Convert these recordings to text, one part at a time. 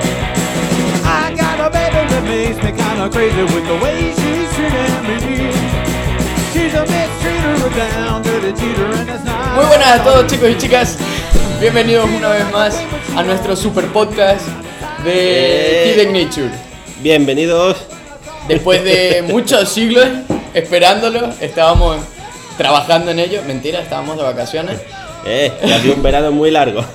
I got a baby that makes me kinda crazy with the way she's treating me. She's a mistreater, a down dirty cheater, and it's not. Muy buenas a todos chicos y chicas, bienvenidos una vez más a nuestro super podcast de Eh. Hidden Nature. Bienvenidos. Después de muchos siglos esperándolo, estábamos trabajando en ello, mentira, estábamos de vacaciones. Eh, que ha sido un verano muy largo.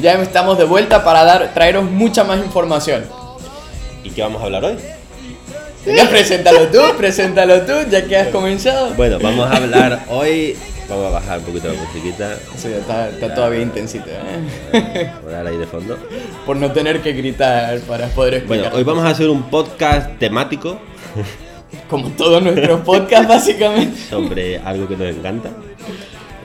Ya estamos de vuelta para dar, traeros mucha más información. ¿Y qué vamos a hablar hoy? Venga, preséntalo tú, preséntalo tú, ya que has comenzado. Bueno, vamos a hablar hoy. Vamos a bajar un poquito la musiquita. Sí, está, está todavía intensito, ¿eh? Poner ahí de fondo. Por no tener que gritar para poder explicar. Bueno, hoy vamos a hacer un podcast temático Como todos nuestros podcasts, básicamente. sobre algo que nos encanta.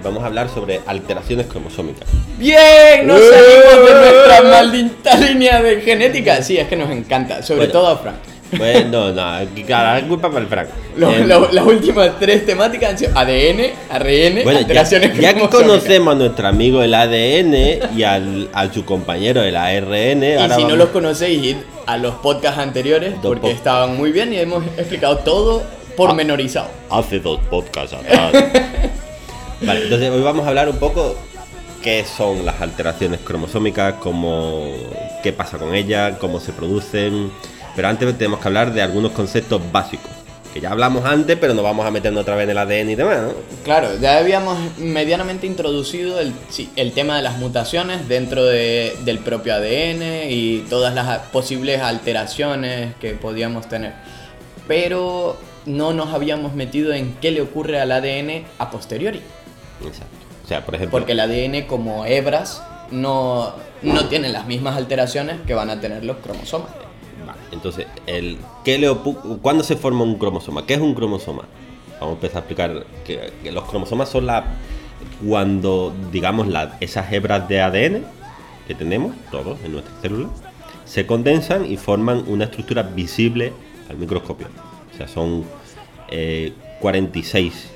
Vamos a hablar sobre alteraciones cromosómicas. Bien, nos salimos de nuestra maldita línea de genética. Sí, es que nos encanta, sobre Bueno. todo a Frank. Bueno, no, aquí, claro, la culpa para el Frank. Lo- Eh, lo- las últimas tres temáticas han sido ADN, ARN, bueno, ya, alteraciones ya que conocemos a nuestro amigo el ADN y al, a su compañero el ARN, Y ahora si no los conocéis, id a los podcasts anteriores Dos porque estaban muy bien y hemos explicado todo pormenorizado. hace dos podcasts atrás. vale, entonces hoy vamos a hablar un poco qué son las alteraciones cromosómicas, cómo, qué pasa con ellas, cómo se producen. Pero antes tenemos que hablar de algunos conceptos básicos, que ya hablamos antes, pero nos vamos a meternos otra vez en el ADN y demás, ¿no? Claro, ya habíamos medianamente introducido el, el tema de las mutaciones dentro de- del propio ADN y todas las posibles alteraciones que podíamos tener. Pero no nos habíamos metido en qué le ocurre al ADN a posteriori. Exacto. O sea, por ejemplo, Porque el ADN como hebras no, no tiene las mismas alteraciones que van a tener los cromosomas. Entonces, el, ¿qué le ¿cuándo se forma un cromosoma? ¿Qué es un cromosoma? Vamos a empezar a explicar que, los cromosomas son la cuando, digamos, la- esas hebras de ADN que tenemos, todos en nuestras células, se condensan y forman una estructura visible al microscopio. O sea, son eh, 46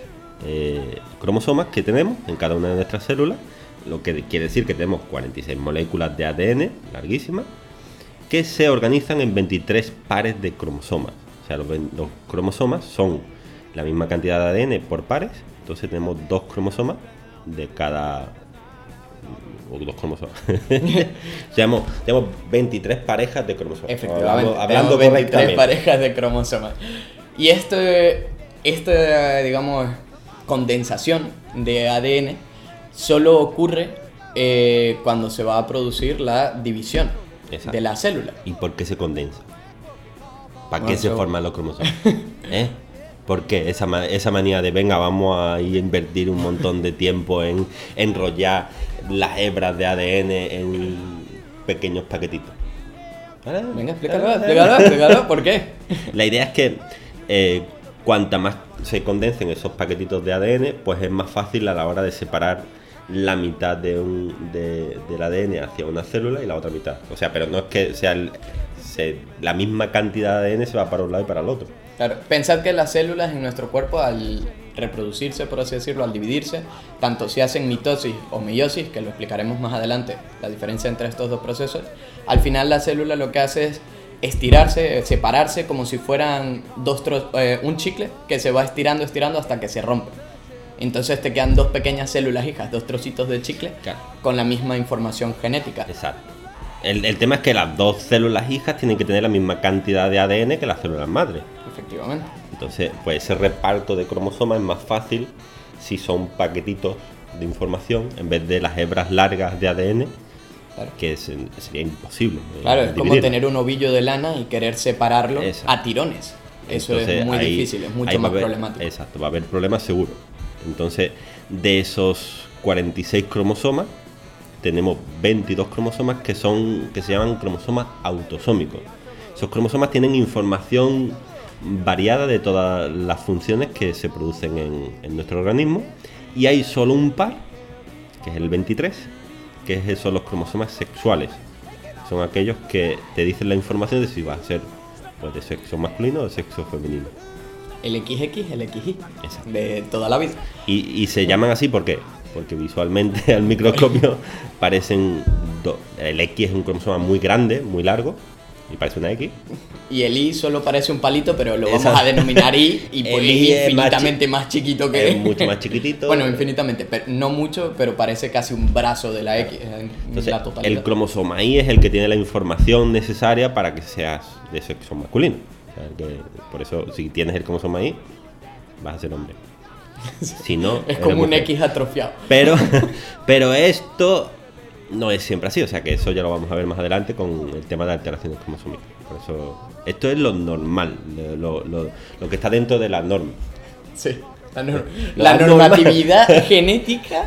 eh, cromosomas que tenemos en cada una de nuestras células, lo que quiere decir que tenemos 46 moléculas de ADN larguísimas que se organizan en 23 pares de cromosomas. O sea, los, cromosomas son la misma cantidad de ADN por pares, entonces tenemos dos cromosomas de cada... o dos cromosomas. tenemos, tenemos 23 parejas de cromosomas. Efectivamente, Hablando, hablando tenemos 23 correctamente. parejas de cromosomas. Y esto, esta, digamos, condensación de ADN solo ocurre eh, cuando se va a producir la división Exacto. de la célula. ¿Y por qué se condensa? ¿Para Bueno, qué se forman los cromosomas? ¿Eh? ¿Por qué esa, ma- esa manía de venga, vamos a ir a invertir un montón de tiempo en enrollar las hebras de ADN en pequeños paquetitos? Ah, Venga, explícalo, explícalo, explícalo, ¿por qué? La idea es que eh, cuanta más se condensen esos paquetitos de ADN, pues es más fácil a la hora de separar la mitad de un, de- del ADN hacia una célula y la otra mitad. O sea, pero no es que sea el- se- la misma cantidad de ADN se va para un lado y para el otro. Claro, pensad que las células en nuestro cuerpo al reproducirse, por así decirlo, al dividirse, tanto si hacen mitosis o meiosis, que lo explicaremos más adelante, la diferencia entre estos dos procesos, al final la célula lo que hace es estirarse, eh, separarse como si fueran dos eh, un chicle que se va estirando, estirando hasta que se rompe. Entonces te quedan dos pequeñas células hijas, dos trocitos de chicle Claro. con la misma información genética. Exacto. El, el tema es que las dos células hijas tienen que tener la misma cantidad de ADN que las células madres. Efectivamente. Entonces, pues ese reparto de cromosomas es más fácil si son paquetitos de información en vez de las hebras largas de ADN, Claro. que es- sería imposible. eh, Claro, es como tener un ovillo de lana y querer separarlo Exacto. a tirones. Eso Entonces, es muy ahí- difícil, es mucho más problemático. Exacto, va a haber problemas seguro. Entonces, de esos 46 cromosomas, tenemos 22 cromosomas que son que se llaman cromosomas autosómicos. Esos cromosomas tienen información variada de todas las funciones que se producen en, nuestro organismo y hay solo un par, que es el 23, que es- son los cromosomas sexuales. Son aquellos que te dicen la información de si va a ser pues, de sexo masculino o de sexo femenino. El XX, el XY, de toda la vida. Y, y se llaman así porque porque visualmente al microscopio parecen do- el X es un cromosoma muy grande, muy largo y parece una X. Y el I solo parece un palito, pero lo vamos a denominar I y El I es más infinitamente más, chiquito que es mucho más chiquitito. bueno, infinitamente, pero no mucho, pero parece casi un brazo de la X en Entonces, la totalidad. el cromosoma Y es el que tiene la información necesaria para que seas de sexo masculino. O sea, que- por eso, si tienes el cromosoma Y, vas a ser hombre. Si no, es como un. X atrofiado. Pero, pero esto no es siempre así, o sea que eso ya lo vamos a ver más adelante con el tema de alteraciones cromosómicas. Por eso, esto es lo normal, lo, lo- lo que está dentro de la norma. Sí. La, normatividad genética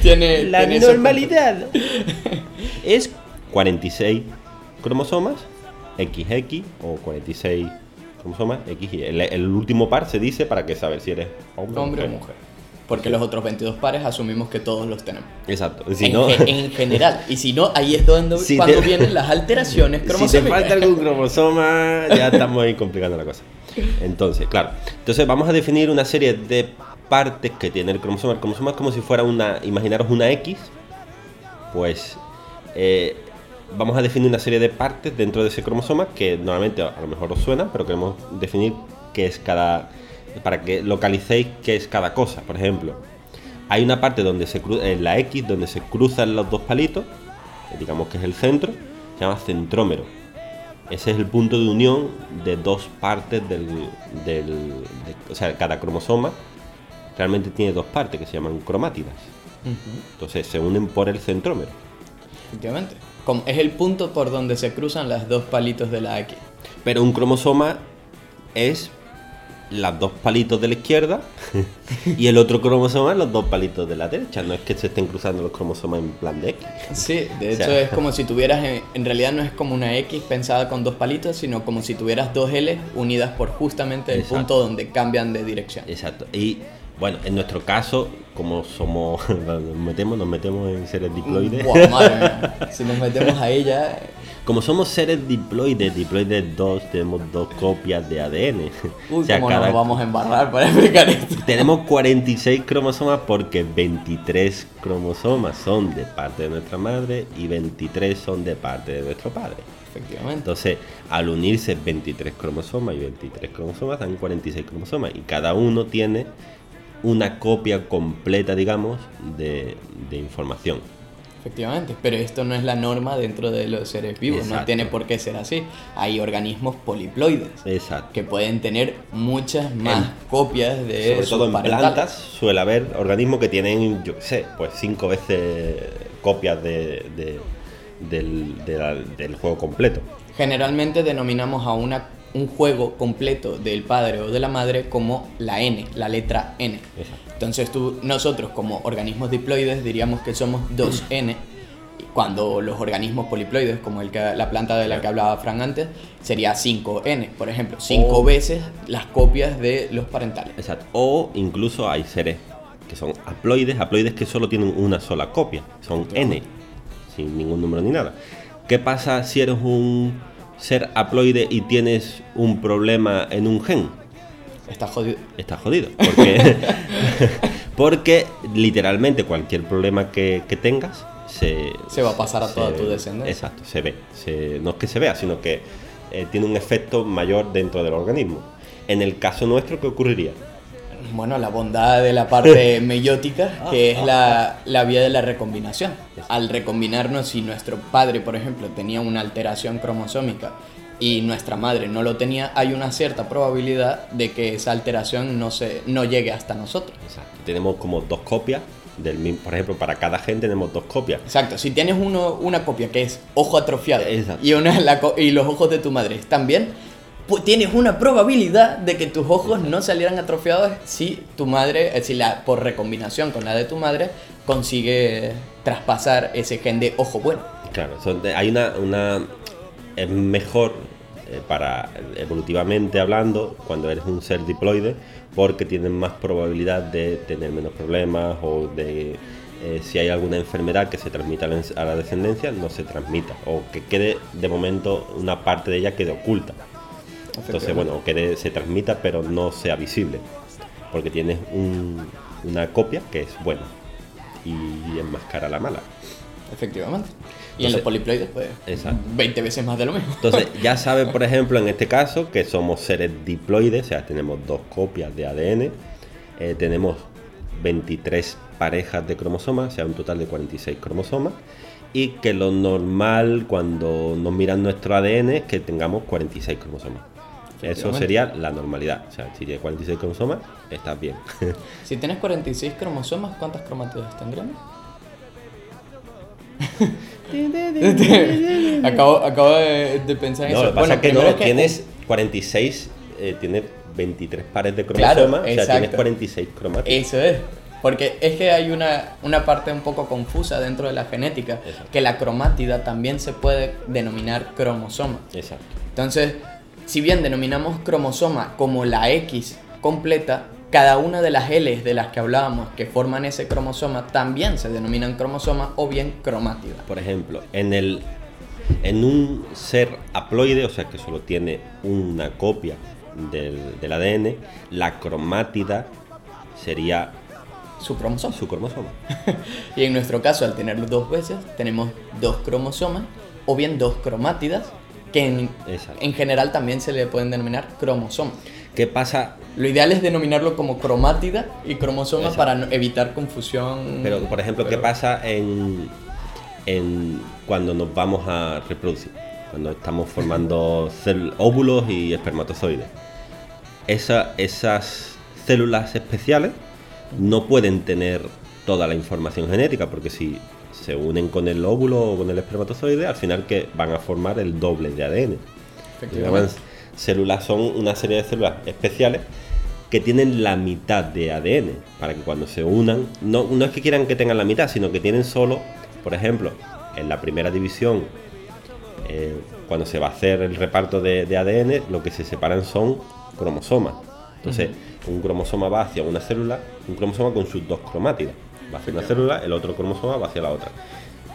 tiene, La tiene normalidad es 46 cromosomas XX o 46 cromosomas XY. El, el último par se dice para que saber si eres hombre, hombre o mujer. Porque los otros 22 pares asumimos que todos los tenemos. Exacto. Si en, no, ge- en general. Y si no, ahí es donde Si cuando te- vienen las alteraciones si te cromosómicas. falta algún cromosoma, ya estamos ahí complicando la cosa. Entonces, claro. Entonces vamos a definir una serie de partes que tiene el cromosoma. El cromosoma es como si fuera una, imaginaros una X, pues eh, vamos a definir una serie de partes dentro de ese cromosoma que normalmente a lo mejor os suenan, pero queremos definir qué es cada, para que localicéis qué es cada cosa. Por ejemplo, hay una parte donde se cru- en la X donde se cruzan los dos palitos, eh, digamos que es el centro, se llama centrómero. Ese es el punto de unión de dos partes del, del de- o sea, cada cromosoma realmente tiene dos partes que se llaman cromátidas. Entonces se unen por el centrómero. Efectivamente. Como- es el punto por donde se cruzan las dos palitos de la X. Pero un cromosoma es los dos palitos de la izquierda y el otro cromosoma los dos palitos de la derecha. No es que se estén cruzando los cromosomas en plan de X. Sí, de O hecho sea- es como si tuvieras, en, en realidad no es como una X pensada con dos palitos, sino como si tuvieras dos L unidas por justamente el Exacto. punto donde cambian de dirección. Exacto. Y bueno, en nuestro caso, como somos, nos metemos, nos metemos en seres diploides. Madre mía. Si nos metemos a ella, Como somos seres diploides, diploides 2, tenemos dos copias de ADN. uy, O sea, cómo cada- nos vamos a embarrar para explicar esto. Tenemos 46 cromosomas porque 23 cromosomas son de parte de nuestra madre y 23 son de parte de nuestro padre. Efectivamente. Entonces, al unirse 23 cromosomas y 23 cromosomas dan 46 cromosomas y cada uno tiene una copia completa, digamos, de, de información. Efectivamente, pero esto no es la norma dentro de los seres vivos, no tiene por qué ser así. Hay organismos poliploides Exacto. que pueden tener muchas más En- copias de Sobre todo en parentales. plantas suele haber organismos que tienen, yo qué sé, pues cinco veces copias de, de- del, de la- del juego completo. Generalmente denominamos a una, un juego completo del padre o de la madre como la N, la letra N. Exacto. Entonces tú, nosotros como organismos diploides diríamos que somos 2N, cuando los organismos poliploides, como el que, la planta de la que hablaba Fran antes, sería 5N, por ejemplo, 5 O- veces las copias de los parentales. Exacto. O incluso hay seres que son haploides, haploides que solo tienen una sola copia, son N, sin ningún número ni nada. ¿Qué pasa si eres un ser haploide y tienes un problema en un gen? Está jodido. Estás jodido. Porque, porque literalmente cualquier problema que, que tengas se, Se va a pasar a toda tu descendencia. Exacto, se ve. Se- no es que se vea, sino que eh, tiene un efecto mayor dentro del organismo. En el caso nuestro, ¿qué ocurriría? Bueno, la bondad de la parte meiótica, que es la, la vía de la recombinación. Al recombinarnos, si nuestro padre, por ejemplo, tenía una alteración cromosómica y nuestra madre no lo tenía, hay una cierta probabilidad de que esa alteración no, se, no llegue hasta nosotros. Exacto. Tenemos como dos copias del mismo, por ejemplo, para cada gen tenemos dos copias. Exacto, si tienes uno, una copia que es ojo atrofiado Exacto. y, una, la y los ojos de tu madre están bien, tienes una probabilidad de que tus ojos no salieran atrofiados si tu madre, eh, si la, por recombinación con la de tu madre, consigue traspasar ese gen de ojo bueno. Claro, hay una, una es mejor eh, para evolutivamente hablando cuando eres un ser diploide porque tienes más probabilidad de tener menos problemas o de eh, si hay alguna enfermedad que se transmita a la descendencia no se transmita o que quede de momento una parte de ella quede oculta. Entonces, bueno, que se transmita pero no sea visible. Porque tienes un- una copia que es buena y enmascara la mala. Efectivamente. Y en los poliploides, pues, Exacto. 20 veces más de lo mismo. Entonces, ya saben, por ejemplo, en este caso, que somos seres diploides, o sea, tenemos dos copias de ADN, eh, tenemos 23 parejas de cromosomas, o sea, un total de 46 cromosomas, y que lo normal cuando nos miran nuestro ADN es que tengamos 46 cromosomas. Eso sería la normalidad. O sea, si tienes 46 cromosomas, estás bien. Si tienes 46 cromosomas, ¿cuántas cromátidas tendremos? acabo acabo de, de pensar en No, eso. lo que pasa es que no, tienes 46, eh, tienes 23 pares de Claro, cromosomas, o sea, tienes exacto. 46 cromáticos. Eso es. Porque es que hay una, una parte un poco confusa dentro de la genética, Exacto. que la cromátida también se puede denominar cromosoma. Exacto. Entonces, si bien denominamos cromosoma como la X completa, cada una de las Ls de las que hablábamos que forman ese cromosoma también se denominan cromosoma o bien cromátida. Por ejemplo, en el en un ser haploide, o sea que solo tiene una copia del, del ADN, la cromátida sería Su cromosoma. su cromosoma. Y en nuestro caso, al tenerlo dos veces, tenemos dos cromosomas o bien dos cromátidas, que en, general también se le pueden denominar cromosomas. ¿Qué pasa? Lo ideal es denominarlo como cromátida y cromosoma Exacto. para no- evitar confusión. Pero, por ejemplo, ¿qué pasa en, en cuando nos vamos a reproducir? Cuando estamos formando óvulos y espermatozoides. Esa- esas células especiales no pueden tener toda la información genética, porque si se unen con el óvulo o con el espermatozoide, al final que van a formar el doble de ADN. Llaman células son una serie de células especiales que tienen la mitad de ADN para que cuando se unan, no, no es que quieran que tengan la mitad, sino que tienen solo, por ejemplo, en la primera división, eh, cuando se va a hacer el reparto de, de ADN, lo que se separan son cromosomas. Entonces, un cromosoma va hacia una célula, un cromosoma con sus dos cromátidas. Va hacia una célula, el otro cromosoma va hacia la otra.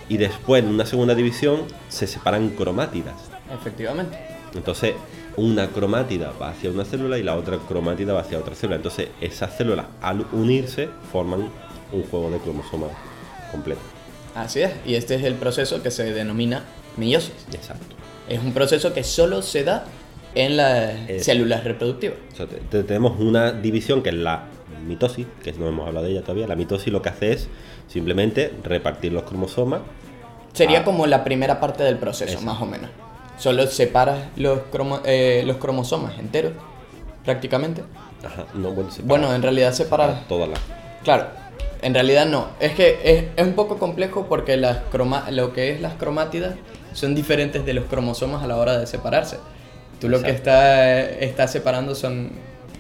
Y después, en una segunda división, se separan cromátidas. Efectivamente. Entonces, una cromátida va hacia una célula y la otra cromátida va hacia otra célula. Entonces, esas células al unirse forman un juego de cromosomas completo. Así es. Y este es el proceso que se denomina meiosis. Exacto. Es un proceso que solo se da en las Es- células reproductivas. O sea, te- te- tenemos una división que es la mitosis, que no hemos hablado de ella todavía. La mitosis lo que hace es simplemente repartir los cromosomas. Sería como la primera parte del proceso, más o menos. Solo separas los, cromo- eh, los cromosomas enteros, prácticamente. Ajá, no, bueno, separa- Bueno, en realidad separa separas... todas las. Claro, en realidad no. Es que es, es un poco complejo porque las croma- lo que es las cromátidas son diferentes de los cromosomas a la hora de separarse. Tú lo que Exacto. está, estás separando son,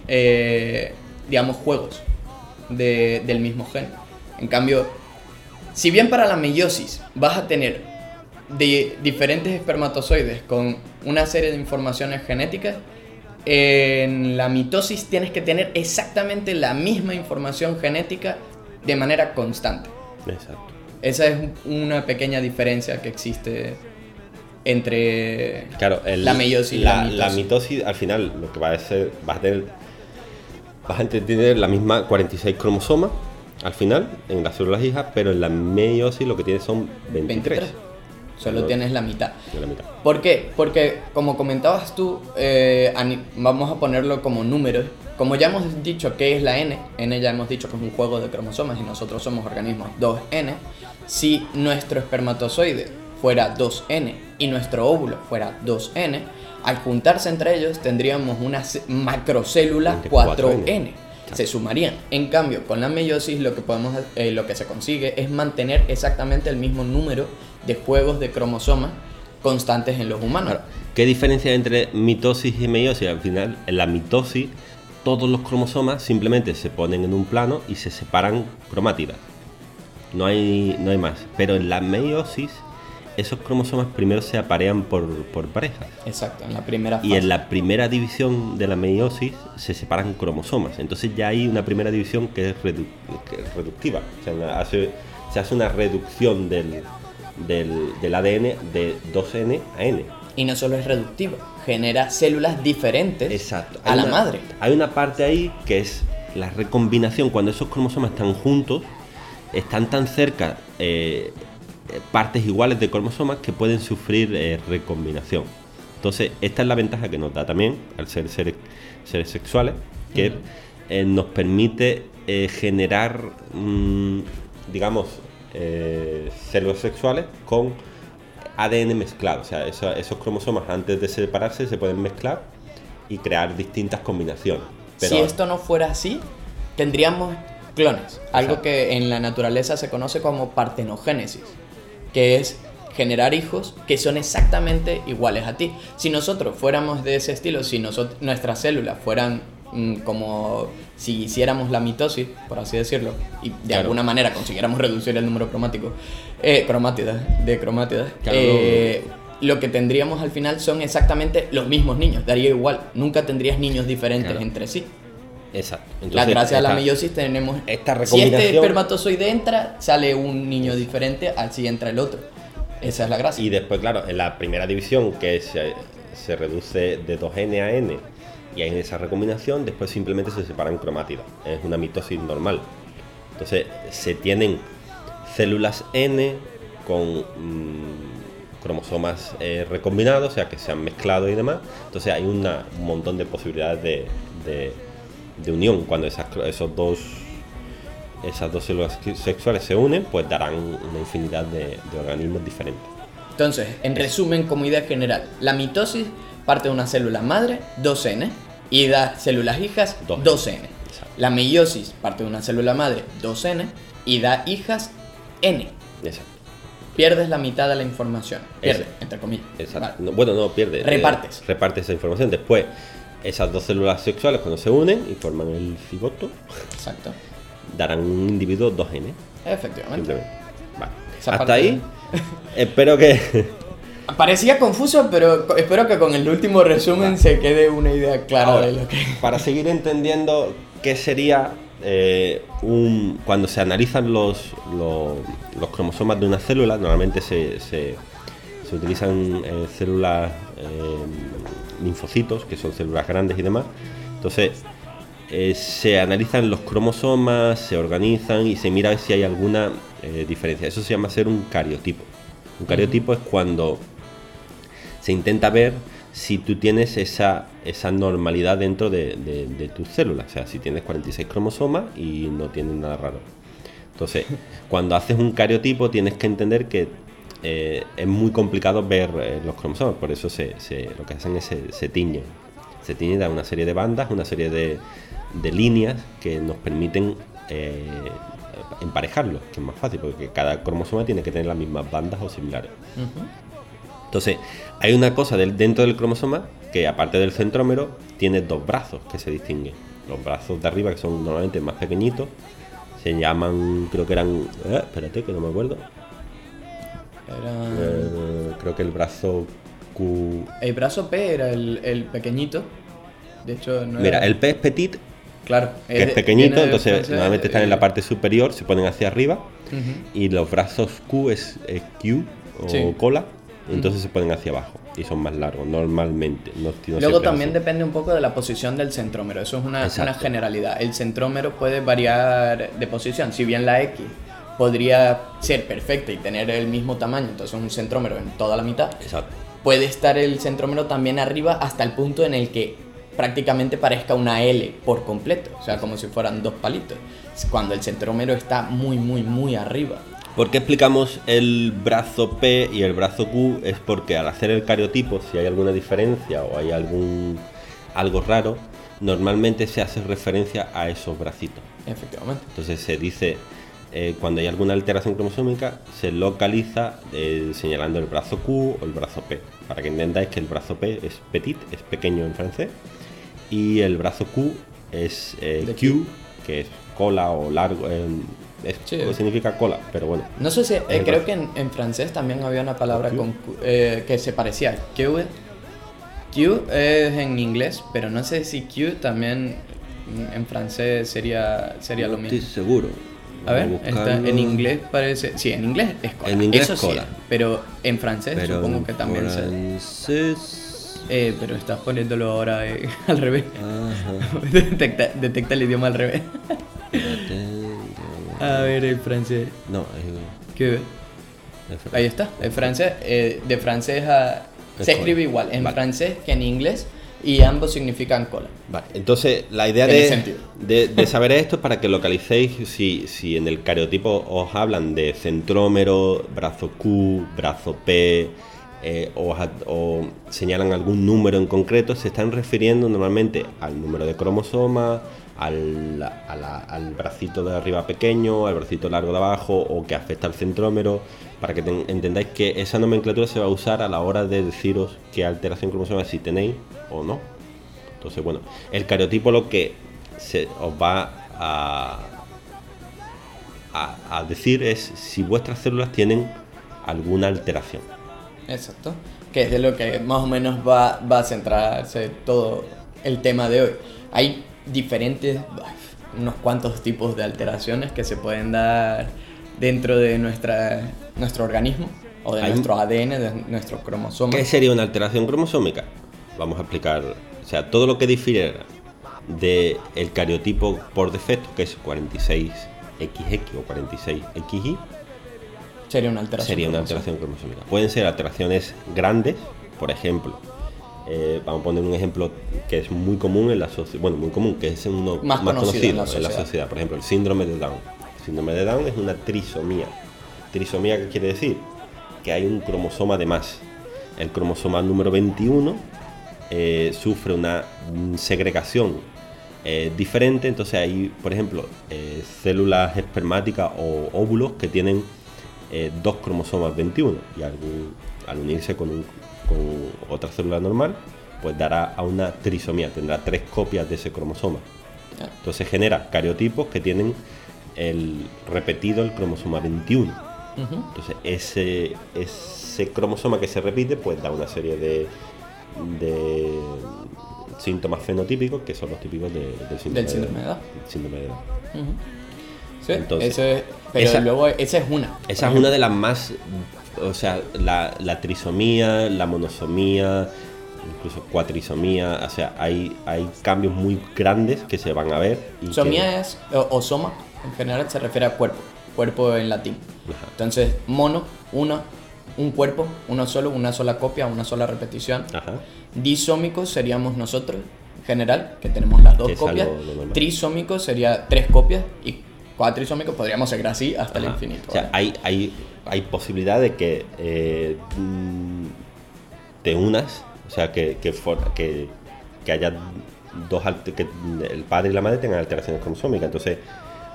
eh, digamos, juegos de- del mismo gen. En cambio, si bien para la meiosis vas a tener de diferentes espermatozoides con una serie de informaciones genéticas, en la mitosis tienes que tener exactamente la misma información genética de manera constante. Exacto. Esa es una pequeña diferencia que existe entre Claro, el- la meiosis y la, la la mitosis. mitosis, al final lo que va a ser, vas a tener, vas a tener la misma 46 cromosomas al final en las células hijas, pero en la meiosis lo que tienes son 23. 23. Solo No. tienes la mitad. la mitad. ¿Por qué? Porque como comentabas tú, eh, vamos a ponerlo como números. Como ya hemos dicho que es la N, N ya hemos dicho que es un juego de cromosomas y nosotros somos organismos 2N. Si nuestro espermatozoide fuera 2N y nuestro óvulo fuera 2N, al juntarse entre ellos tendríamos una macrocélula 24N. 4N. Se sumarían. En cambio, con la meiosis lo que podemos, eh, lo que se consigue es mantener exactamente el mismo número de juegos de cromosomas constantes en los humanos. ¿Qué diferencia hay entre mitosis y meiosis? Al final, en la mitosis, todos los cromosomas simplemente se ponen en un plano y se separan cromátidas. No hay, no hay más. Pero en la meiosis, esos cromosomas primero se aparean por, por parejas. Exacto, en la primera fase. Y en la primera división de la meiosis se separan cromosomas. Entonces ya hay una primera división que es, redu- que es reductiva. O sea, una- hace- se hace una reducción del, del, del ADN de 2N a N. Y no solo es reductivo, genera células diferentes Exacto. a la madre. Hay una parte ahí que es la recombinación. Cuando esos cromosomas están juntos, están tan cerca eh, partes iguales de cromosomas que pueden sufrir eh, recombinación. Entonces, esta es la ventaja que nos da también al ser seres, seres sexuales, que eh, nos permite eh, generar, mm, digamos, eh, células sexuales con ADN mezclado. O sea, esos cromosomas antes de separarse se pueden mezclar y crear distintas combinaciones. Pero si esto no fuera así, tendríamos clones, algo Exacto. que en la naturaleza se conoce como partenogénesis, que es generar hijos que son exactamente iguales a ti. Si nosotros fuéramos de ese estilo, si nosotros, nuestras células fueran mm, como si hiciéramos la mitosis, por así decirlo, y de Claro. alguna manera consiguiéramos reducir el número cromático, eh, cromátidas, de cromátidas, Claro. eh, lo que tendríamos al final son exactamente los mismos niños, daría igual, nunca tendrías niños diferentes Claro. entre sí. Exacto. La Entonces, gracia de la meiosis tenemos. esta Si este recombinación- espermatozoide entra, sale un niño diferente, así entra el otro. Esa es la gracia. Y después, claro, en la primera división, que se, se reduce de 2N a N, y hay esa recombinación, después simplemente se separan cromátidas. Es una mitosis normal. Entonces, se tienen células N con mm, cromosomas eh, recombinados, o sea, que se han mezclado y demás. Entonces, hay una- un montón de posibilidades de, de- de unión. Cuando esas, esos dos esas dos células sexuales se unen, pues darán una infinidad de, de organismos diferentes. Entonces, en resumen, como idea general, la mitosis parte de una célula madre, 2N, y da células hijas, 2N. 2N. Exacto. La meiosis parte de una célula madre, 2N, y da hijas, N. Exacto. Pierdes la mitad de la información. Pierdes, Exacto. entre comillas. exacto. Vale. No, bueno, no pierde. eh, Repartes. repartes esa información. Después, esas dos células sexuales, cuando se unen y forman el cigoto, Exacto. darán un individuo 2N. Efectivamente. Simplemente. Vale. Hasta ahí, espero que. Parecía confuso, pero espero que con el último resumen se quede una idea clara Ahora, de lo que. Para seguir entendiendo qué sería eh, un. Cuando se analizan los, los, los cromosomas de una célula, normalmente se, se, se utilizan eh, células eh, linfocitos, que son células grandes y demás. Entonces, eh, se analizan los cromosomas, se organizan y se mira si hay alguna eh, diferencia. Eso se llama ser un cariotipo. Un cariotipo es cuando se intenta ver si tú tienes esa, esa normalidad dentro de, de- de tus células. O sea, si tienes 46 cromosomas y no tienes nada raro. Entonces, cuando haces un cariotipo tienes que entender que eh, es muy complicado ver eh, los cromosomas. Por eso se, se- lo que hacen es se, se tiñen. Se tiñen, dan una serie de bandas, una serie de, de líneas que nos permiten eh, emparejarlos, que es más fácil, porque cada cromosoma tiene que tener las mismas bandas o similares. Entonces, hay una cosa del, dentro del cromosoma que, aparte del centrómero, tiene dos brazos que se distinguen. Los brazos de arriba, que son normalmente más pequeñitos, se llaman, creo que eran. espérate, que no me acuerdo. Era... Eh, creo que el brazo Q. El brazo P era el, el pequeñito. De hecho, no Mira, era- el P es petit, Claro. que es pequeñito, de entonces normalmente están en la eh, parte superior, se ponen hacia arriba. ujú. Y los brazos Q es, es Q o Sí. cola, entonces se ponen hacia abajo y son más largos normalmente. No, no Luego también así. depende un poco de la posición del centrómero. Eso es una, una generalidad. El centrómero puede variar de posición. Si bien la X podría ser perfecta y tener el mismo tamaño, entonces un centrómero en toda la mitad, Exacto. puede estar el centrómero también arriba hasta el punto en el que prácticamente parezca una L por completo. O sea, como si fueran dos palitos. Cuando el centrómero está muy, muy, muy arriba. ¿Por qué explicamos el brazo P y el brazo Q? Es porque al hacer el cariotipo, si hay alguna diferencia o hay algún algo raro, normalmente se hace referencia a esos bracitos. Efectivamente. Entonces se dice, eh, cuando hay alguna alteración cromosómica, se localiza eh, señalando el brazo Q o el brazo P. Para que entendáis que el brazo P es petit, es pequeño en francés, y el brazo Q es eh, Q, que es cola o largo. eh, es- Sí. significa cola, pero bueno. No sé si, eh, creo que en, en francés también había una palabra Q. con eh, que se parecía. Q, Q es en inglés, pero no sé si Q también en francés sería, sería lo No estoy mismo. seguro. A ver, está, en inglés parece. Sí, en inglés es cola. En inglés Eso sí, cola. pero en francés Pero supongo que también se. francés... Eh, pero estás poniéndolo ahora eh, al revés. Ajá. detecta, detecta el idioma al revés. A ver, el francés. No, es- ¿Qué? Ahí está. El francés, eh, de francés a. Es Se cola. escribe igual en Vale. francés que en inglés y ambos significan cola. Vale, entonces la idea de, de, de saber esto es para que localicéis si, si en el cariotipo os hablan de centrómero, brazo Q, brazo P, eh, o, señalan algún número en concreto, se están refiriendo normalmente al número de cromosoma, al, al bracito de arriba pequeño, al bracito largo de abajo, o que afecta al centrómero, para que ten- entendáis que esa nomenclatura se va a usar a la hora de deciros qué alteración cromosoma si tenéis o no. Entonces, bueno, el cariotipo lo que se os va a decir es si vuestras células tienen alguna alteración. Exacto. Que es de lo que más o menos va, va a centrarse todo el tema de hoy. Hay diferentes, unos cuantos tipos de alteraciones que se pueden dar dentro de nuestra, nuestro organismo o de Hay- nuestro ADN, de nuestro cromosoma. ¿Qué sería una alteración cromosómica? Vamos a explicar, o sea, todo lo que difiere del cariotipo por defecto, que es 46XX o 46XY, Sería una alteración. sería una alteración cromosómica. Pueden ser alteraciones grandes, por ejemplo, eh, vamos a poner un ejemplo que es muy común en la sociedad, bueno, muy común, que es uno Más conocido en la en la sociedad. por ejemplo, el síndrome de Down. El síndrome de Down es una trisomía. ¿Trisomía qué quiere decir? Que hay un cromosoma de más. El cromosoma número 21 eh, sufre una segregación eh, diferente, entonces hay, por ejemplo, eh, células espermáticas o óvulos que tienen eh, dos cromosomas 21 y al, al unirse con, un- con otra célula normal, pues dará a una trisomía, tendrá tres copias de ese cromosoma. Entonces genera cariotipos que tienen el repetido el cromosoma 21. Ujú. Entonces ese, ese cromosoma que se repite pues da una serie de, de síntomas fenotípicos que son los típicos de- del síndrome, Del síndrome de síndrome. Ujú. Sí, Entonces, ese es- pero esa- luego esa es una. Esa es una de las más, o sea, la, la trisomía, la monosomía, incluso cuatrisomía, o sea, hay, hay cambios muy grandes que se van a ver. y que- Somía es, o, o soma, en general se refiere a cuerpo, cuerpo en latín. Ajá. Entonces, mono, uno, un cuerpo, uno solo, una sola copia, una sola repetición. Ajá. Disómicos seríamos nosotros, en general, que tenemos las dos copias. Trisómicos sería tres copias y cuatrisómicos podríamos seguir así hasta el infinito. O sea, hay, hay, hay posibilidad de que eh, te unas, o sea, que, que, for- que, que haya dos, que el padre y la madre tengan alteraciones cromosómicas. Entonces,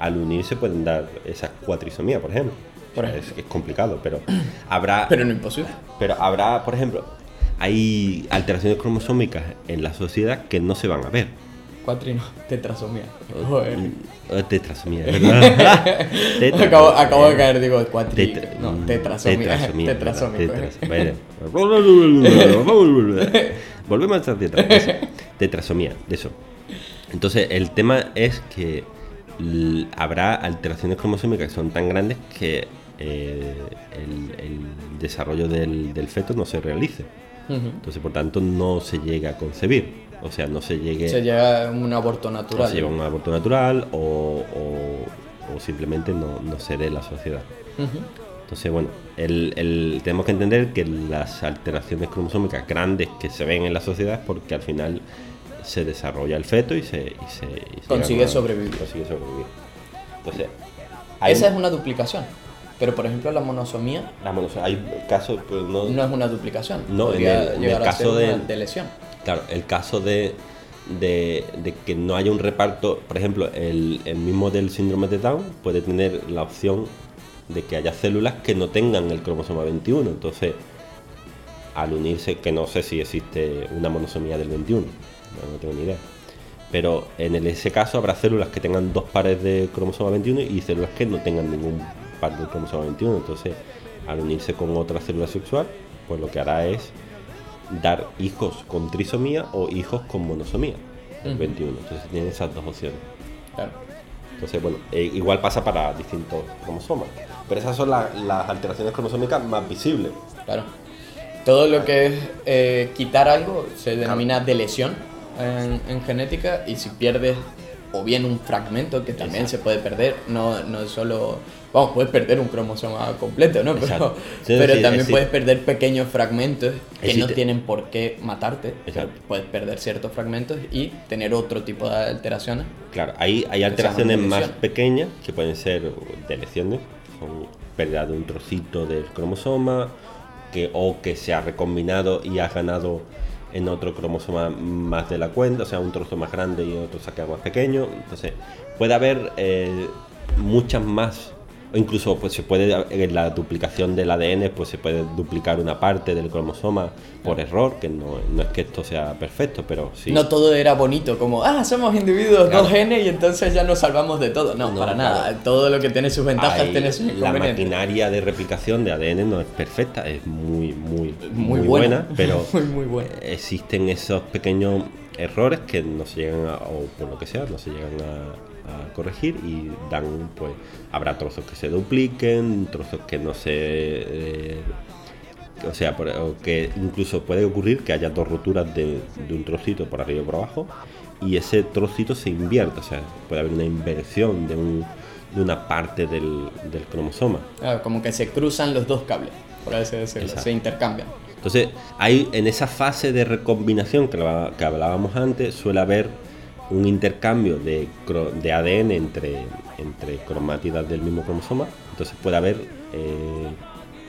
al unirse pueden dar esa cuatrisomía, por ejemplo. Por O sea, ejemplo. Es, es complicado, pero habrá... Pero no imposible. Pero habrá, por ejemplo, hay alteraciones cromosómicas en la sociedad que no se van a ver. Tetrasomía. Joder. Eh, Tetrasomía, ¿verdad? Tetra- Acabo, acabo de caer, digo, cuatri... Tetra- no, tetrasomía. tetrasomía, Tetrasómico. ¿verdad? Tetras- Vale. Volvemos a tetra. Tetrasomía, de eso. Entonces, el tema es que habrá alteraciones cromosómicas que son tan grandes que eh, el, el desarrollo del, del feto no se realice. Entonces, por tanto, no se llega a concebir. O sea, no se llegue Se llega a un aborto o natural. se lleva un aborto natural o, o- o simplemente no, no se dé la sociedad. Ujú. Entonces, bueno, el, el- tenemos que entender que las alteraciones cromosómicas grandes que se ven en la sociedad es porque al final se desarrolla el feto y se, y se- y se Consigue a- sobrevivir. Consigue sobrevivir. Entonces, Esa es una duplicación. Pero, por ejemplo, la monosomía o sea, hay casos, pero no, no es una duplicación. No, en el- en el caso ser de- de lesión. Claro, el caso de, que no haya un reparto, por ejemplo, el, mismo del síndrome de Down puede tener la opción de que haya células que no tengan el cromosoma 21. Entonces, al unirse, que no sé si existe una monosomía del 21, no, tengo ni idea. Pero en ese caso habrá células que tengan dos pares de cromosoma 21 y células que no tengan ningún par de cromosoma 21. Entonces, al unirse con otra célula sexual, pues lo que hará es dar hijos con trisomía o hijos con monosomía, el Ujú. 21. Entonces tienen esas dos opciones. Claro. Entonces, bueno, eh, igual pasa para distintos cromosomas. Pero esas son la- las alteraciones cromosómicas más visibles. Claro. Todo lo que es eh, quitar algo se denomina delesión en, en genética y si pierdes o bien un fragmento que también se puede perder, no, no solo, vamos, puedes perder un cromosoma completo, ¿no? Pero. Sí, pero sí, también sí. puedes perder pequeños fragmentos que no tienen por qué matarte, puedes perder ciertos fragmentos y tener otro tipo de alteraciones. Claro, hay, hay alteraciones más pequeñas que pueden ser deleciones, son pérdida de un trocito del cromosoma, que, o que se ha recombinado y has ganado en otro cromosoma más de la cuenta, o sea, un trozo más grande y otro quedado más pequeño. Entonces, puede haber eh, muchas más, o incluso pues se puede, en la duplicación del ADN, pues se puede duplicar una parte del cromosoma por error, que no, no es que esto sea perfecto, pero sí. No todo era bonito, como, ah, somos individuos, Claro. dos genes y entonces ya nos salvamos de todo. No, No, para claro. nada. Todo lo que tiene sus ventajas Hay- tiene sus la inconvenientes. maquinaria de replicación de ADN no es perfecta, es muy, muy, Muy muy, buena. buena, pero Muy, muy buena. existen esos pequeños errores que no se llegan a, o por lo que sea, no se llegan a, corregir y dan, pues, habrá trozos que se dupliquen, trozos que no se... eh, o sea, por- o que incluso puede ocurrir que haya dos roturas de, de un trocito por arriba y por abajo y ese trocito se invierta, o sea, puede haber una inversión de, un- de una parte del, del cromosoma. Como que se cruzan los dos cables, por así decirlo, Exacto. se intercambian. Entonces, hay en esa fase de recombinación que, la- que hablábamos antes, suele haber un intercambio de, de ADN entre, entre cromátidas del mismo cromosoma. Entonces puede haber eh,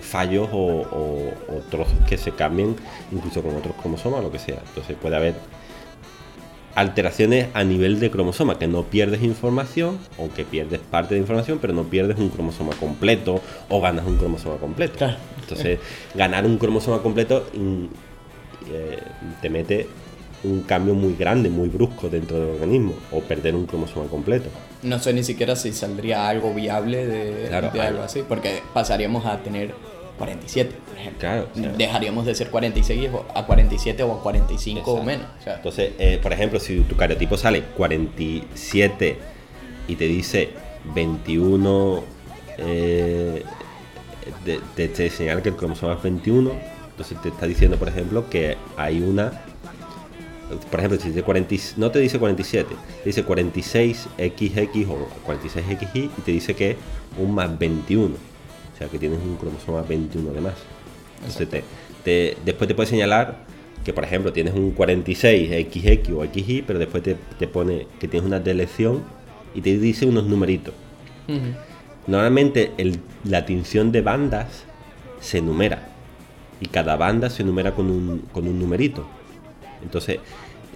fallos o, o- o trozos que se cambien incluso con otros cromosomas, lo que sea. Entonces puede haber alteraciones a nivel de cromosoma, que no pierdes información, o que pierdes parte de información, pero no pierdes un cromosoma completo, o ganas un cromosoma completo. Claro. Entonces, ganar un cromosoma completo eh, te mete un cambio muy grande, muy brusco dentro del organismo, o perder un cromosoma completo. No sé ni siquiera si saldría algo viable de, Claro, de hay- algo así, porque pasaríamos a tener 47, por ejemplo. Claro, o sea- Dejaríamos de ser 46 o- a 47 o a 45 o menos. o sea, Entonces, eh, por ejemplo, si tu cariotipo sale 47 y te dice 21, eh, te señala que el cromosoma es 21, entonces te está diciendo, por ejemplo, que hay una. Por ejemplo, si dice 40, y- no te dice 47, te dice 46XX o 46XY y te dice que es un más 21. O sea, que tienes un cromosoma 21 de más. Entonces, te- te- después te puede señalar que, por ejemplo, tienes un 46XX o XY, pero después te, te pone que tienes una delección y te dice unos numeritos. Normalmente el- la tinción de bandas se numera y cada banda se numera con un, con un numerito. Entonces,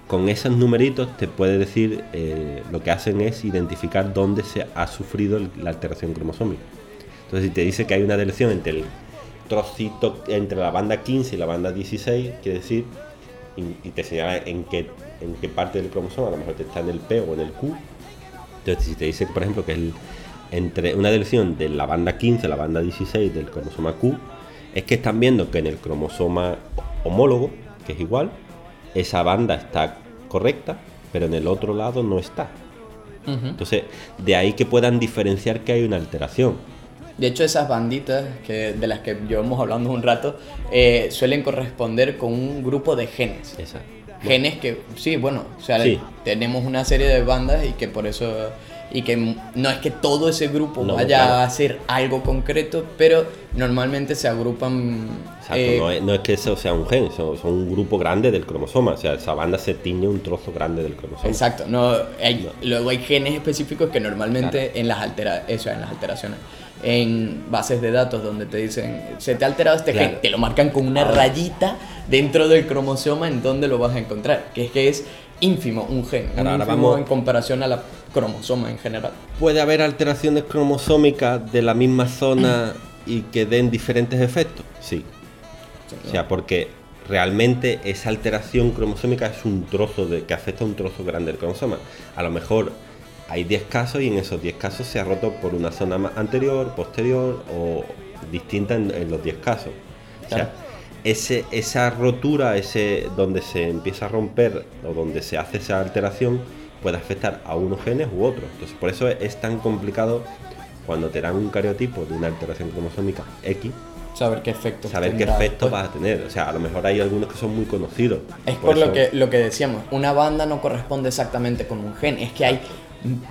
con esos numeritos te puede decir, eh, lo que hacen es identificar dónde se ha sufrido la alteración cromosómica. Entonces, si te dice que hay una delección entre el trocito, entre la banda 15 y la banda 16, quiere decir, y, te señala en qué, en qué parte del cromosoma, a lo mejor te está en el P o en el Q, entonces, si te dice, por ejemplo, que el, entre una delección de la banda 15 a la banda 16 del cromosoma Q, es que están viendo que en el cromosoma homólogo, que es igual, esa banda está correcta, pero en el otro lado no está. Entonces, de ahí que puedan diferenciar que hay una alteración. De hecho, esas banditas que, de las que llevamos hablando un rato eh, suelen corresponder con un grupo de genes. Esa. Genes que, sí, bueno, o sea, Sí. tenemos una serie de bandas y que por eso, y que no es que todo ese grupo No, vaya claro. a hacer algo concreto, pero normalmente se agrupan... Exacto, eh, no, es, no es que eso sea un gen, son, son un grupo grande del cromosoma. O sea, esa banda se tiñe un trozo grande del cromosoma. Exacto, no, hay- No. luego hay genes específicos que normalmente Claro. en, las altera, eso, en las alteraciones, en bases de datos donde te dicen, se te ha alterado este Claro. gen, te lo marcan con una Ah. rayita dentro del cromosoma en donde lo vas a encontrar, que es que es ínfimo un gen, un Ahora- ínfimo vamos- en comparación a la cromosoma en general. ¿Puede haber alteraciones cromosómicas de la misma zona y que den diferentes efectos? Sí. O sea, porque realmente esa alteración cromosómica es un trozo de, que afecta a un trozo grande del cromosoma. A lo mejor hay 10 casos y en esos 10 casos se ha roto por una zona más anterior, posterior o distinta en, en los 10 casos. O sea, ese, esa rotura, ese donde se empieza a romper o donde se hace esa alteración, puede afectar a unos genes u otros. Entonces, por eso es, es tan complicado cuando te dan un cariotipo de una alteración cromosómica X, Saber qué efecto saber qué efecto vas a tener. O sea, a lo mejor hay algunos que son muy conocidos. Es por, eso- lo, que, lo que decíamos, una banda no corresponde exactamente con un gen, es que hay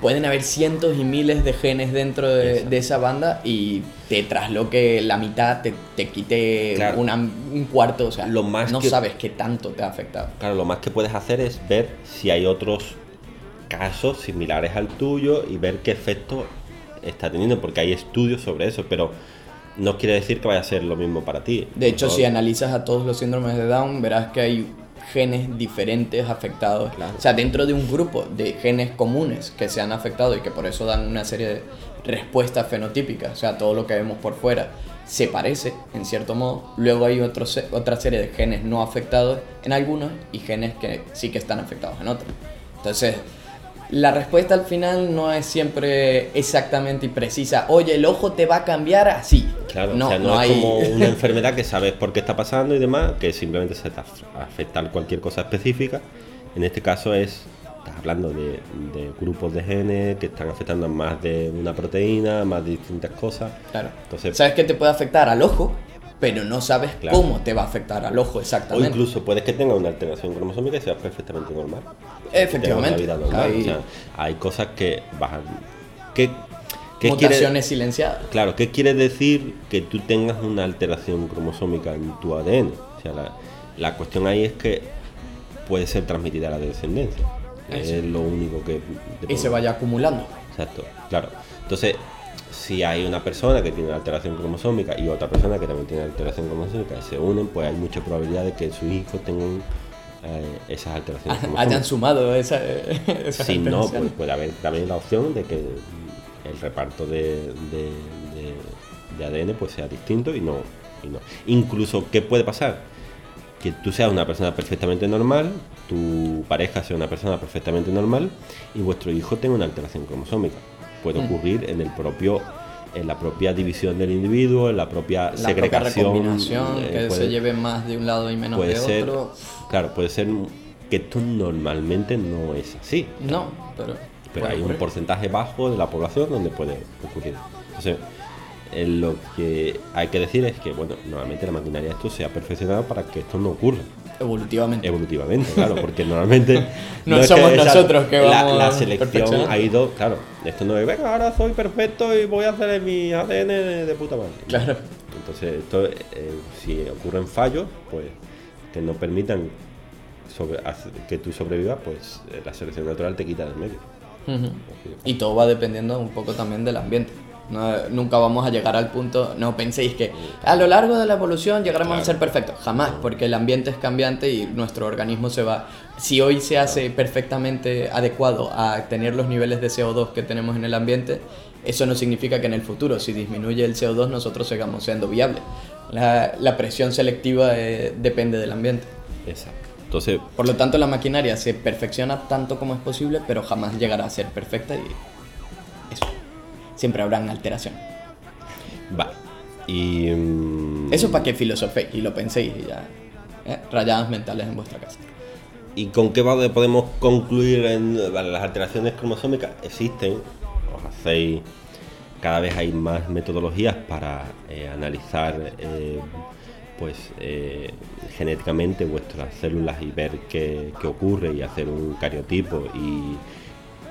pueden haber cientos y miles de genes dentro de, de esa banda y te trasloque la mitad, te, te quite Claro. una- un cuarto, o sea, Lo más no que- sabes qué tanto te ha afectado. Claro, lo más que puedes hacer es ver si hay otros casos similares al tuyo y ver qué efecto está teniendo, porque hay estudios sobre eso, pero no quiere decir que vaya a ser lo mismo para ti. De hecho, si analizas a todos los síndromes de Down, verás que hay genes diferentes afectados. O sea, dentro de un grupo de genes comunes que se han afectado y que por eso dan una serie de respuestas fenotípicas, o sea, todo lo que vemos por fuera se parece, en cierto modo. Luego hay otra serie de genes no afectados en algunos y genes que sí que están afectados en otros. Entonces, la respuesta al final no es siempre exactamente y precisa. Oye, el ojo te va a cambiar así. Claro, no, o sea, no, no es hay... como una enfermedad que sabes por qué está pasando y demás, que simplemente se te af- afecta cualquier cosa específica. En este caso es, estás hablando de, de grupos de genes que están afectando a más de una proteína, más de distintas cosas. Claro. Entonces, Sabes que te puede afectar al ojo, pero no sabes Claro. cómo te va a afectar al ojo o exactamente. incluso puedes que tenga una alteración cromosómica y sea perfectamente normal. O Efectivamente. normal. Hay- O sea, hay cosas que bajan. ¿Qué, qué quiere- Mutaciones silenciadas. Claro, ¿qué quiere decir que tú tengas una alteración cromosómica en tu ADN? O sea, la, la cuestión ahí es que puede ser transmitida a la descendencia. Eso. Es lo único que... Y se vaya acumulando. Exacto, claro. Entonces, si hay una persona que tiene alteración cromosómica y otra persona que también tiene alteración cromosómica y se unen, pues hay mucha probabilidad de que sus hijos tengan eh, esas alteraciones Hayan sumado esa, esa Si no, pues puede haber también la opción de que el reparto de, de- de- de ADN pues sea distinto y no, y no. Incluso, ¿qué puede pasar? Que tú seas una persona perfectamente normal, tu pareja sea una persona perfectamente normal y vuestro hijo tenga una alteración cromosómica. Puede Mm. ocurrir en el propio en la propia división del individuo, en la propia la propia segregación. eh, que puede- se lleve más de un lado y menos puede de ser, otro. claro, puede ser que esto normalmente no es así. No, pero. Pero hay un porcentaje bajo de la población donde puede ocurrir. Entonces, eh, lo que hay que decir es que, bueno, normalmente la maquinaria de esto se ha perfeccionado para que esto no ocurra Evolutivamente. evolutivamente, claro, porque normalmente No es somos nosotros que la- vamos La, selección perfeccionando. ha ido, claro, esto no es, venga, ahora soy perfecto y voy a hacer mi ADN de, puta madre. Claro. Entonces, esto, eh, si ocurren fallos, pues que no permitan sobre- que tú sobrevivas, pues eh, la selección natural te quita del medio. Y todo va dependiendo un poco también del ambiente. No- nunca vamos a llegar al punto, no penséis que a lo largo de la evolución llegaremos a ser perfectos. Jamás, porque el ambiente es cambiante y nuestro organismo se va. Si hoy se hace perfectamente adecuado a tener los niveles de CO2 que tenemos en el ambiente, eso no significa que en el futuro, si disminuye el CO2, nosotros sigamos siendo viables. La, la presión selectiva eh, depende del ambiente. Exacto. Entonces, Por lo tanto, la maquinaria se perfecciona tanto como es posible, pero jamás llegará a ser perfecta y eso. Siempre habrán alteraciones. va. Y. mm, Eso para que filosoféis y lo penséis y ya. ¿eh? Rayadas mentales en vuestra casa. ¿Y con qué podemos concluir en vale, las alteraciones cromosómicas? Existen, os hacéis, cada vez hay más metodologías para eh, analizar eh, pues eh, genéticamente vuestras células y ver qué, qué ocurre y hacer un cariotipo y,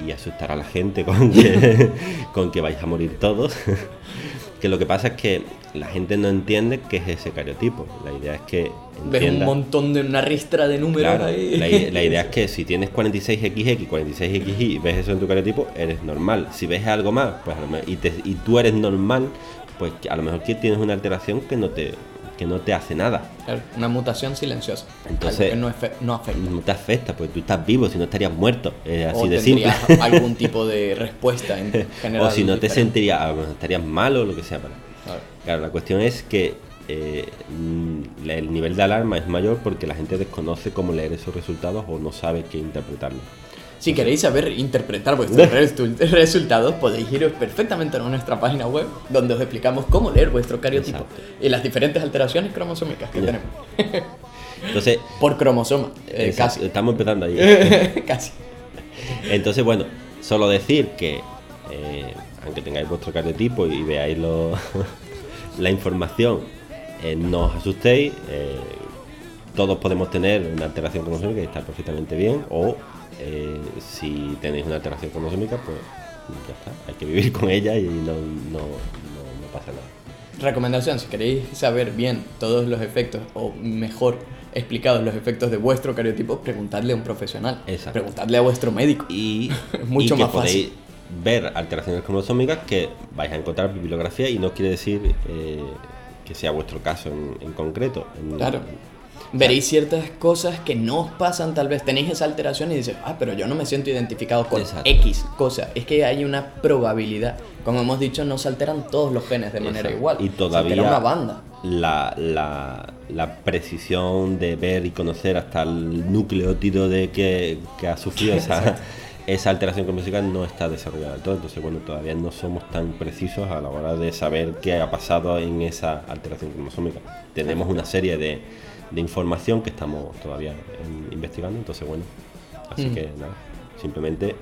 y asustar a la gente con que, con que vais a morir todos. que lo que pasa es que la gente no entiende qué es ese cariotipo. La idea es que Ves un montón de una ristra de números Claro, ahí. la, idea es que si tienes 46XX, 46XY y ves eso en tu cariotipo, eres normal. Si ves algo más, pues a lo mejor- y, te- y tú eres normal, pues a lo mejor que tienes una alteración que no te, que no te hace nada. Claro, Una mutación silenciosa. Entonces- que no, afecta. No te afecta, pues tú estás vivo, si no estarías muerto. Es así o de simple. algún tipo de respuesta en general. o si no te sentirías, estarías mal o lo que sea. pero- Claro. Claro, la cuestión es que eh, el nivel de alarma es mayor porque la gente desconoce cómo leer esos resultados o no sabe qué interpretarlos. Si queréis saber interpretar vuestros resultados, podéis iros perfectamente a nuestra página web, donde os explicamos cómo leer vuestro cariotipo Exacto. y las diferentes alteraciones cromosómicas que tenemos. Entonces, Por cromosoma, eh, casi. Estamos empezando ahí. casi. Entonces, bueno, solo decir que, eh, aunque tengáis vuestro cariotipo y veáis lo- la información, eh, no os asustéis. todos podemos tener una alteración cromosómica y estar perfectamente bien. O eh, si tenéis una alteración cromosómica, pues ya está. Hay que vivir con ella y no, no, no, no pasa nada. Recomendación, si queréis saber bien todos los efectos o mejor explicados los efectos de vuestro cariotipo, preguntadle a un profesional. Exacto. Preguntadle a vuestro médico. y, Mucho y que más fácil. podéis ver alteraciones cromosómicas que vais a encontrar en bibliografía y no quiere decir eh, que sea vuestro caso en, en concreto. En- Claro. Veréis ciertas cosas que no os pasan, tal vez tenéis esa alteración y dices, ah, pero yo no me siento identificado con Exacto. X cosa. Es que hay una probabilidad. Como hemos dicho, no se alteran todos los genes de manera Exacto. igual. Y Se todavía altera una banda. La, la, la precisión de ver y conocer hasta el nucleótido de que, que ha sufrido esa, esa alteración cromosómica no está desarrollada del todo. Entonces, bueno, todavía no somos tan precisos a la hora de saber qué ha pasado en esa alteración cromosómica. Tenemos una serie de, de información que estamos todavía en- investigando. Entonces, bueno, así Mm. que nada, simplemente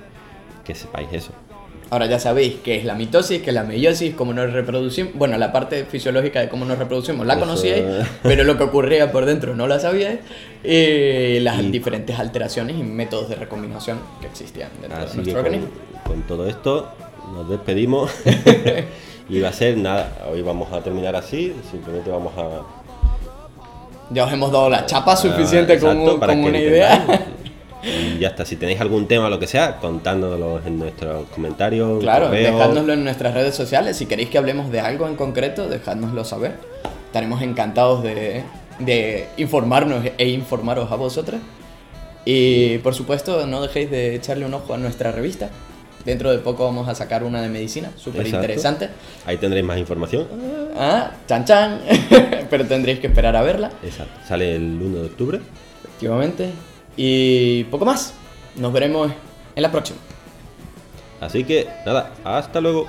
que sepáis eso. Ahora ya sabéis qué es la mitosis, qué es la meiosis, cómo nos reproducimos. Bueno, la parte fisiológica de cómo nos reproducimos la Eso- conocíais, pero lo que ocurría por dentro no la sabíais. Y las Y- diferentes alteraciones y métodos de recombinación que existían dentro de Así que nuestro con, organismo. con todo esto nos despedimos. y va a ser nada, hoy vamos a terminar así, simplemente vamos a... Ya os hemos dado la chapa suficiente Ah, exacto, para como que una idea. Y ya está, si tenéis algún tema o lo que sea, contándonos en nuestros comentarios. Claro, correo. dejádnoslo en nuestras redes sociales. Si queréis que hablemos de algo en concreto, dejádnoslo saber. Estaremos encantados de, de informarnos e informaros a vosotros. Y por supuesto, no dejéis de echarle un ojo a nuestra revista. Dentro de poco vamos a sacar una de medicina, súper interesante. Ahí tendréis más información. Ah, chan chan. Pero tendréis que esperar a verla, Exacto. Sale el 1 de octubre. efectivamente. Y poco más. Nos veremos en la próxima. Así que nada, hasta luego.